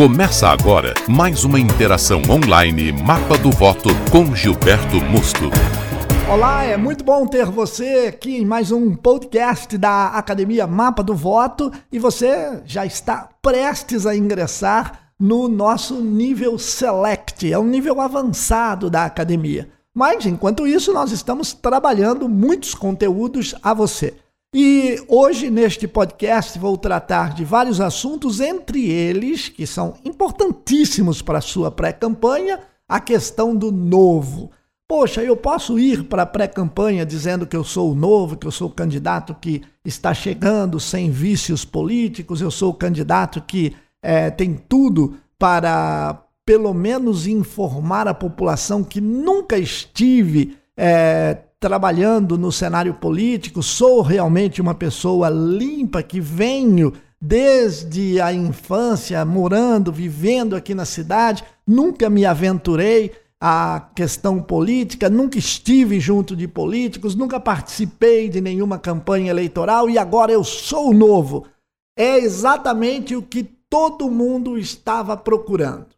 Começa agora mais uma interação online Mapa do Voto com Gilberto Musto. Olá, é muito bom ter você aqui em mais um podcast da Academia Mapa do Voto e você já está prestes a ingressar no nosso nível Select, é um nível avançado da academia. Mas enquanto isso, nós estamos trabalhando muitos conteúdos a você. E hoje, neste podcast, vou tratar de vários assuntos, entre eles, que são importantíssimos para a sua pré-campanha, a questão do novo. Poxa, eu posso ir para a pré-campanha dizendo que eu sou o novo, que eu sou o candidato que está chegando sem vícios políticos, eu sou o candidato que é, tem tudo para, pelo menos, informar a população que nunca estive. É, trabalhando no cenário político, sou realmente uma pessoa limpa que venho desde a infância morando, vivendo aqui na cidade, nunca me aventurei à questão política, nunca estive junto de políticos, nunca participei de nenhuma campanha eleitoral e agora eu sou novo. É exatamente o que todo mundo estava procurando.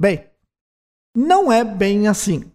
Bem, não é bem assim.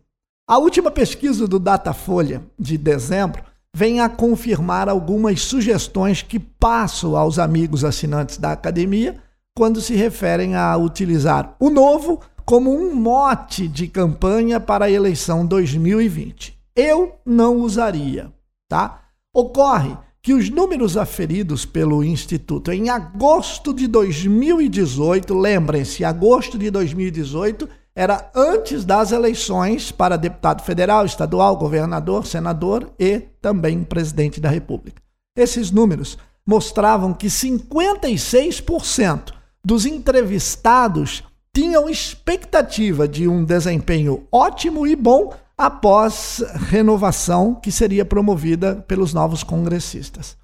A última pesquisa do Datafolha, de dezembro, vem a confirmar algumas sugestões que passo aos amigos assinantes da academia quando se referem a utilizar o novo como um mote de campanha para a eleição 2020. Eu não usaria, tá? Ocorre que os números aferidos pelo Instituto em agosto de 2018, lembrem-se, agosto de 2018 era antes das eleições para deputado federal, estadual, governador, senador e também presidente da República. Esses números mostravam que 56% dos entrevistados tinham expectativa de um desempenho ótimo e bom após renovação que seria promovida pelos novos congressistas.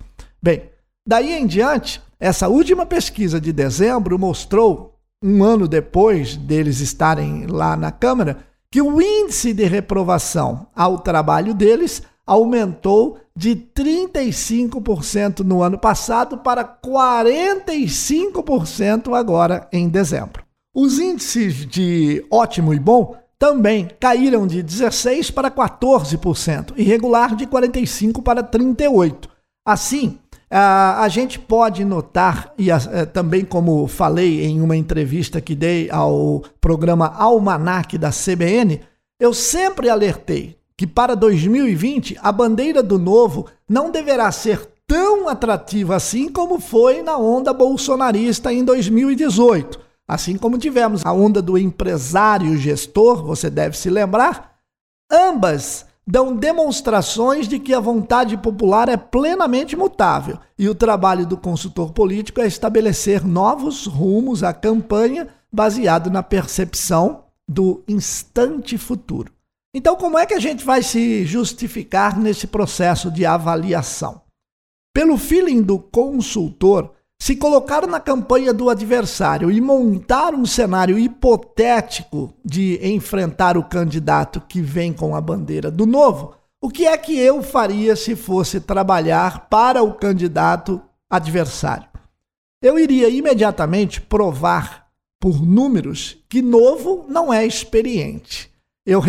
Bem, daí em diante, essa última pesquisa de dezembro mostrou um ano depois deles estarem lá na Câmara, que o índice de reprovação ao trabalho deles aumentou de 35% no ano passado para 45% agora em dezembro. Os índices de ótimo e bom também caíram de 16% para 14%, e regular de 45% para 38%. Assim, a, a gente pode notar, e eh, também como falei em uma entrevista que dei ao programa Almanac da CBN, eu sempre alertei que para 2020 a bandeira do novo não deverá ser tão atrativa assim como foi na onda bolsonarista em 2018. Assim como tivemos a onda do empresário gestor, você deve se lembrar, ambas dão demonstrações de que a vontade popular é plenamente mutável e o trabalho do consultor político é estabelecer novos rumos à campanha baseado na percepção do instante futuro. Então, como é que a gente vai se justificar nesse processo de avaliação? Pelo feeling do consultor, se colocar na campanha do adversário e montar um cenário hipotético de enfrentar o candidato que vem com a bandeira do novo, o que é que eu faria se fosse trabalhar para o candidato adversário? Eu iria imediatamente provar por números que novo não é experiente eu,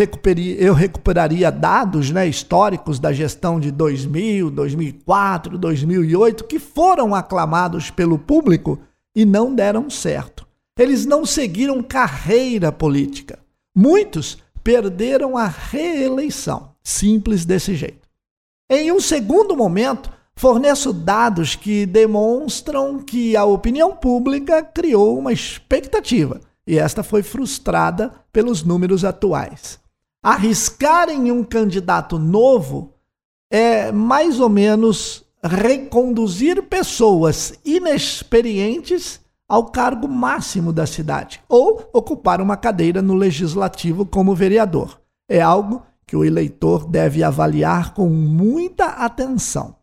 eu recuperaria dados né, históricos da gestão de 2000, 2004, 2008, que foram aclamados pelo público e não deram certo. Eles não seguiram carreira política. Muitos perderam a reeleição. Simples desse jeito. Em um segundo momento, forneço dados que demonstram que a opinião pública criou uma expectativa e esta foi frustrada pelos números atuais. Arriscar em um candidato novo é mais ou menos reconduzir pessoas inexperientes ao cargo máximo da cidade ou ocupar uma cadeira no legislativo como vereador. É algo que o eleitor deve avaliar com muita atenção.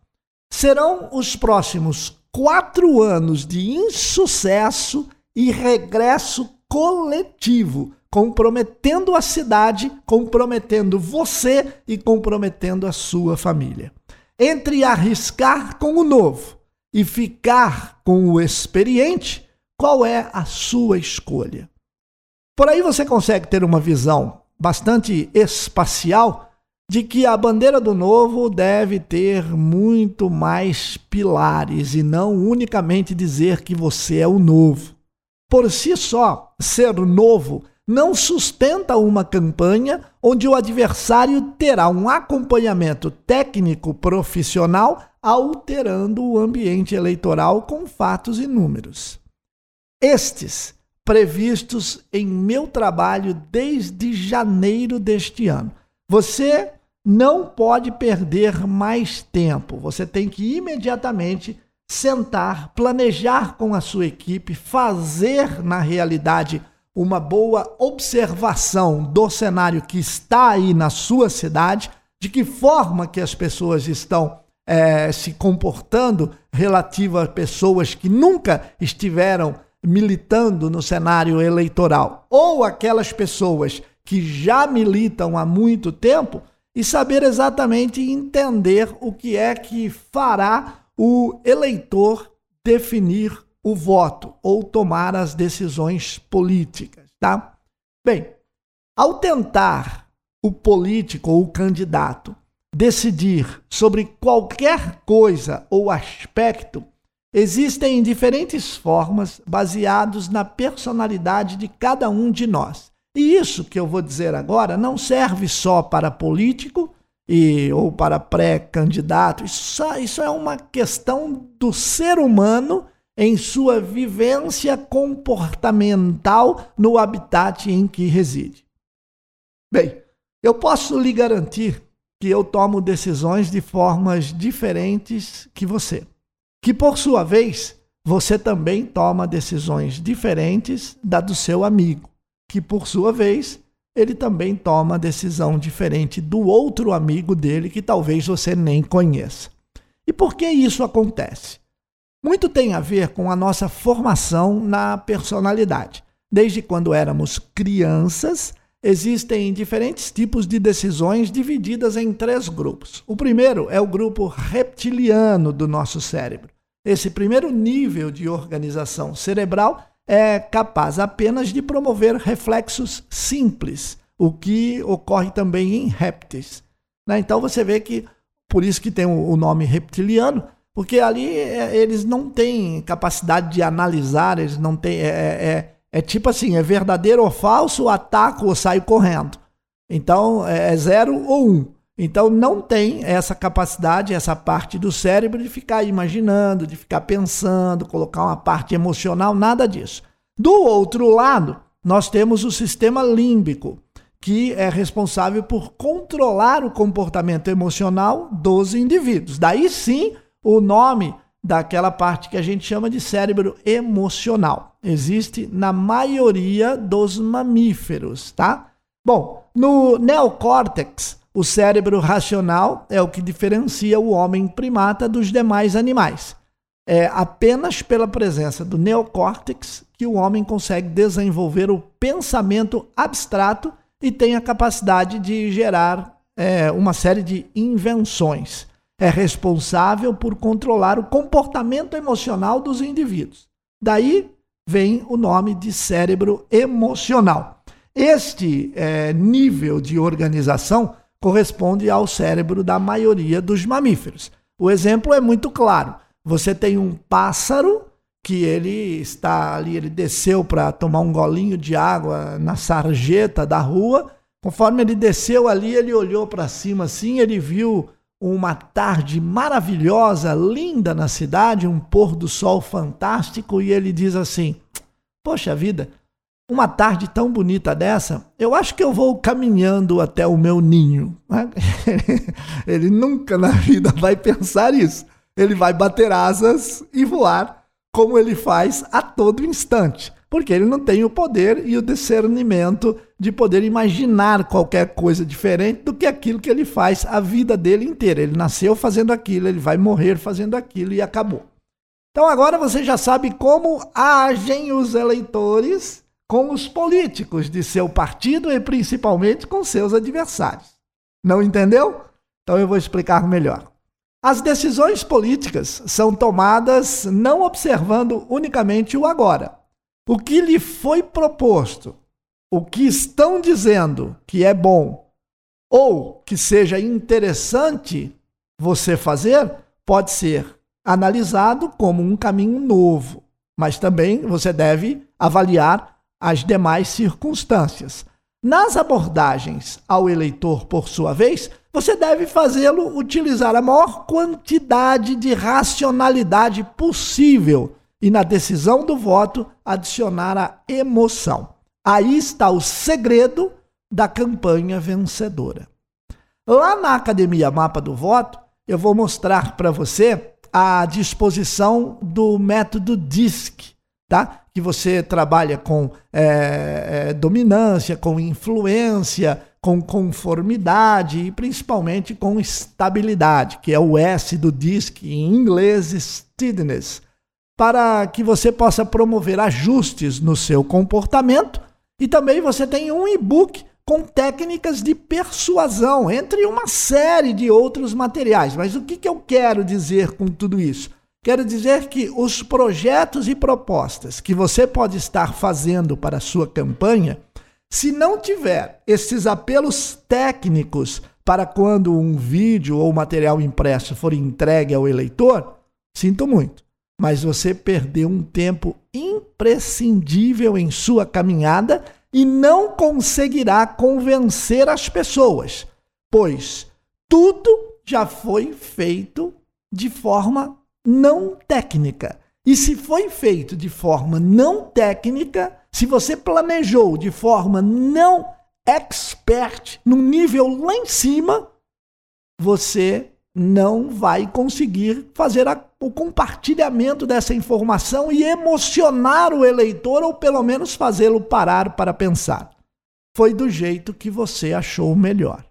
Serão os próximos quatro anos de insucesso e regresso coletivo, comprometendo a cidade, comprometendo você e comprometendo a sua família. Entre arriscar com o novo e ficar com o experiente, Qual é a sua escolha? Por aí você consegue ter uma visão bastante espacial de que a bandeira do novo deve ter muito mais pilares e não unicamente dizer que você é o novo. Por si só, ser novo não sustenta uma campanha onde o adversário terá um acompanhamento técnico profissional alterando o ambiente eleitoral com fatos e números. Estes previstos em meu trabalho desde janeiro deste ano. Você não pode perder mais tempo. Você tem que imediatamente sentar, planejar com a sua equipe, fazer na realidade uma boa observação do cenário que está aí na sua cidade, de que forma que as pessoas estão é, se comportando relativa a pessoas que nunca estiveram militando no cenário eleitoral, ou aquelas pessoas que já militam há muito tempo, e saber exatamente entender o que é que fará o eleitor definir o voto ou tomar as decisões políticas, tá? Bem, ao tentar o político ou o candidato decidir sobre qualquer coisa ou aspecto, existem diferentes formas baseados na personalidade de cada um de nós. E isso que eu vou dizer agora não serve só para político e, ou para pré-candidato. Isso, isso é uma questão do ser humano em sua vivência comportamental no habitat em que reside. Bem, eu posso lhe garantir que eu tomo decisões de formas diferentes que você, que por sua vez você também toma decisões diferentes da do seu amigo, que por sua vez ele também toma decisão diferente do outro amigo dele que talvez você nem conheça. E por que isso acontece? Muito tem a ver com a nossa formação na personalidade. Desde quando éramos crianças, existem diferentes tipos de decisões divididas em três grupos. O primeiro é o grupo reptiliano do nosso cérebro. Esse primeiro nível de organização cerebral é capaz apenas de promover reflexos simples, o que ocorre também em répteis. Né? Então você vê que, por isso que tem o nome reptiliano, porque ali é, eles não têm capacidade de analisar, eles não têm. É, é, é, é tipo assim: é verdadeiro ou falso, ataco ou saio correndo. Então é, é zero ou um. Então não tem essa capacidade, essa parte do cérebro de ficar imaginando, de ficar pensando, colocar uma parte emocional, nada disso. Do outro lado, nós temos o sistema límbico, que é responsável por controlar o comportamento emocional dos indivíduos. Daí sim o nome daquela parte que a gente chama de cérebro emocional. Existe na maioria dos mamíferos, tá? Bom, no neocórtex, o cérebro racional é o que diferencia o homem primata dos demais animais. É apenas pela presença do neocórtex que o homem consegue desenvolver o pensamento abstrato e tem a capacidade de gerar é, uma série de invenções é responsável por controlar o comportamento emocional dos indivíduos. Daí vem o nome de cérebro emocional. Este é, nível de organização corresponde ao cérebro da maioria dos mamíferos. O exemplo é muito claro. Você tem um pássaro que ele está ali, ele desceu para tomar um golinho de água na sarjeta da rua. Conforme ele desceu ali, ele olhou para cima assim, ele viu uma tarde maravilhosa, linda na cidade, um pôr do sol fantástico, e ele diz assim: Poxa vida, uma tarde tão bonita dessa, eu acho que eu vou caminhando até o meu ninho. Ele nunca na vida vai pensar isso. Ele vai bater asas e voar, como ele faz a todo instante porque ele não tem o poder e o discernimento de poder imaginar qualquer coisa diferente do que aquilo que ele faz a vida dele inteira. Ele nasceu fazendo aquilo, ele vai morrer fazendo aquilo e acabou. Então agora você já sabe como agem os eleitores com os políticos de seu partido e principalmente com seus adversários. Não entendeu? Então eu vou explicar melhor. As decisões políticas são tomadas não observando unicamente o agora, o que lhe foi proposto, o que estão dizendo que é bom ou que seja interessante você fazer, pode ser analisado como um caminho novo, mas também você deve avaliar as demais circunstâncias. Nas abordagens ao eleitor, por sua vez, você deve fazê-lo utilizar a maior quantidade de racionalidade possível e, na decisão do voto, adicionar a emoção. Aí está o segredo da campanha vencedora. Lá na Academia Mapa do Voto, eu vou mostrar para você a disposição do método DISC, tá? Que você trabalha com é, é, dominância, com influência, com conformidade e principalmente com estabilidade, que é o S do DISC, em inglês, steadiness, para que você possa promover ajustes no seu comportamento. E também você tem um e-book com técnicas de persuasão, entre uma série de outros materiais. Mas o que, que eu quero dizer com tudo isso? Quero dizer que os projetos e propostas que você pode estar fazendo para a sua campanha, se não tiver esses apelos técnicos para quando um vídeo ou material impresso for entregue ao eleitor, sinto muito, mas você perdeu um tempo imprescindível em sua caminhada e não conseguirá convencer as pessoas, pois tudo já foi feito de forma não técnica. E se foi feito de forma não técnica, se você planejou de forma não expert, num nível lá em cima, você não vai conseguir fazer a, o compartilhamento dessa informação e emocionar o eleitor, ou pelo menos fazê-lo parar para pensar. Foi do jeito que você achou melhor.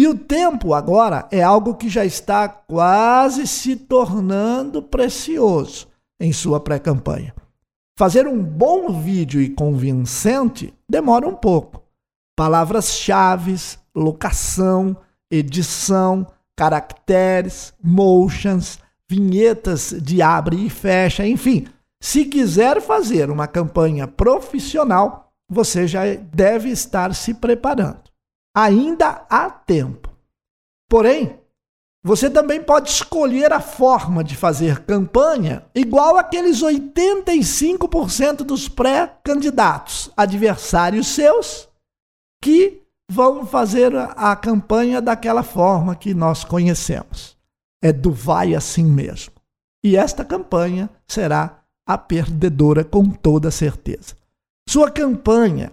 E o tempo agora é algo que já está quase se tornando precioso em sua pré-campanha. Fazer um bom vídeo e convincente demora um pouco. Palavras-chave, locação, edição, caracteres, motions, vinhetas de abre e fecha, enfim. Se quiser fazer uma campanha profissional, você já deve estar se preparando. Ainda há tempo. Porém, você também pode escolher a forma de fazer campanha igual aqueles 85% dos pré-candidatos, adversários seus, que vão fazer a campanha daquela forma que nós conhecemos. É do vai assim mesmo. E esta campanha será a perdedora com toda certeza. Sua campanha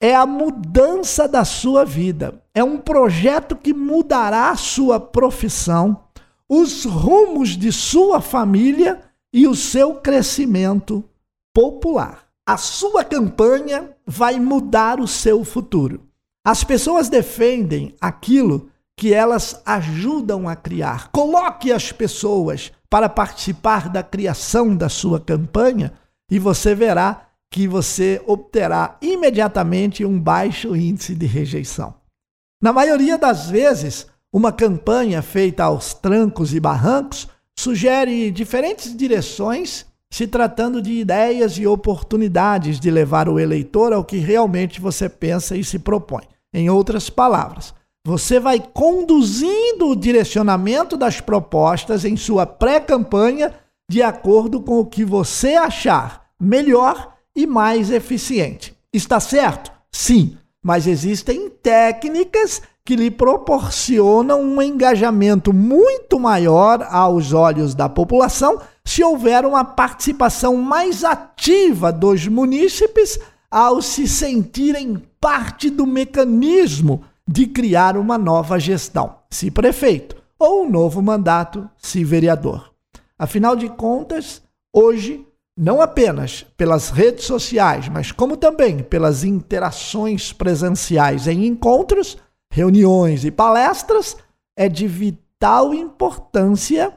é a mudança da sua vida. É um projeto que mudará a sua profissão, os rumos de sua família e o seu crescimento popular. A sua campanha vai mudar o seu futuro. As pessoas defendem aquilo que elas ajudam a criar. Coloque as pessoas para participar da criação da sua campanha e você verá que você obterá imediatamente um baixo índice de rejeição. Na maioria das vezes, uma campanha feita aos trancos e barrancos sugere diferentes direções, se tratando de ideias e oportunidades de levar o eleitor ao que realmente você pensa e se propõe. Em outras palavras, você vai conduzindo o direcionamento das propostas em sua pré-campanha de acordo com o que você achar melhor e mais eficiente. Está certo? Sim, mas existem técnicas que lhe proporcionam um engajamento muito maior aos olhos da população se houver uma participação mais ativa dos munícipes ao se sentirem parte do mecanismo de criar uma nova gestão, se prefeito, ou um novo mandato, se vereador. Afinal de contas, hoje, não apenas pelas redes sociais, mas como também pelas interações presenciais em encontros, reuniões e palestras, é de vital importância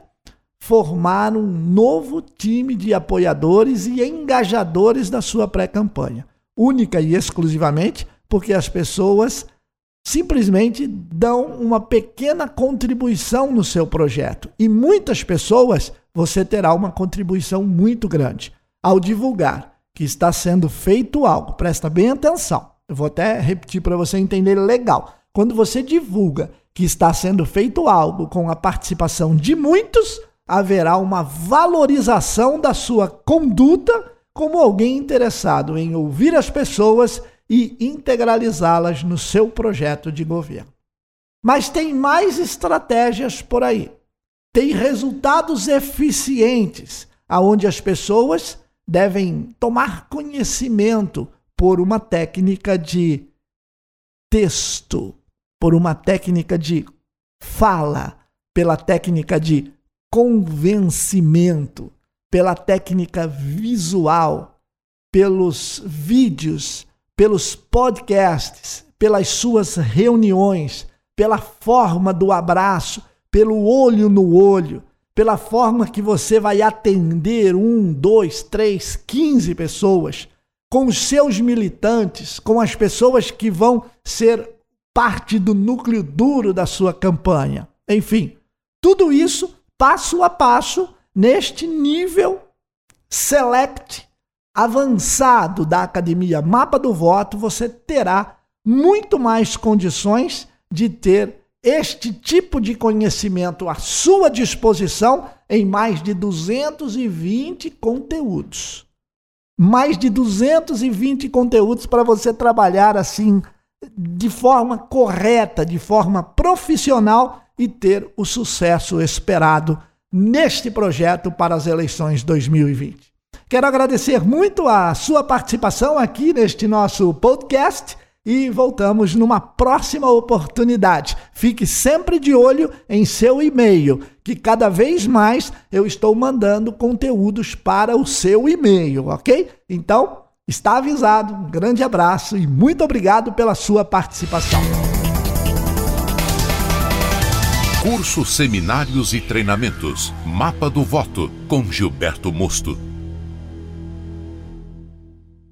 formar um novo time de apoiadores e engajadores da sua pré-campanha única e exclusivamente porque as pessoas simplesmente dão uma pequena contribuição no seu projeto. E muitas pessoas você terá uma contribuição muito grande ao divulgar que está sendo feito algo, presta bem atenção. Eu vou até repetir para você entender legal. Quando você divulga que está sendo feito algo com a participação de muitos, haverá uma valorização da sua conduta como alguém interessado em ouvir as pessoas e integralizá-las no seu projeto de governo. Mas tem mais estratégias por aí. Tem resultados eficientes, aonde as pessoas devem tomar conhecimento por uma técnica de texto, por uma técnica de fala, pela técnica de convencimento, pela técnica visual, pelos vídeos, pelos podcasts, pelas suas reuniões, pela forma do abraço, pelo olho no olho, pela forma que você vai atender um, dois, três, quinze pessoas, com os seus militantes, com as pessoas que vão ser parte do núcleo duro da sua campanha. Enfim, tudo isso passo a passo neste nível select avançado da Academia Mapa do Voto, você terá muito mais condições de ter este tipo de conhecimento à sua disposição em mais de 220 conteúdos. Mais de 220 conteúdos para você trabalhar assim de forma correta, de forma profissional e ter o sucesso esperado neste projeto para as eleições 2020. Quero agradecer muito a sua participação aqui neste nosso podcast e voltamos numa próxima oportunidade. Fique sempre de olho em seu e-mail, que cada vez mais eu estou mandando conteúdos para o seu e-mail, ok? Então, está avisado. Um grande abraço e muito obrigado pela sua participação. Cursos, seminários e treinamentos. Mapa do Voto com Gilberto Mosto.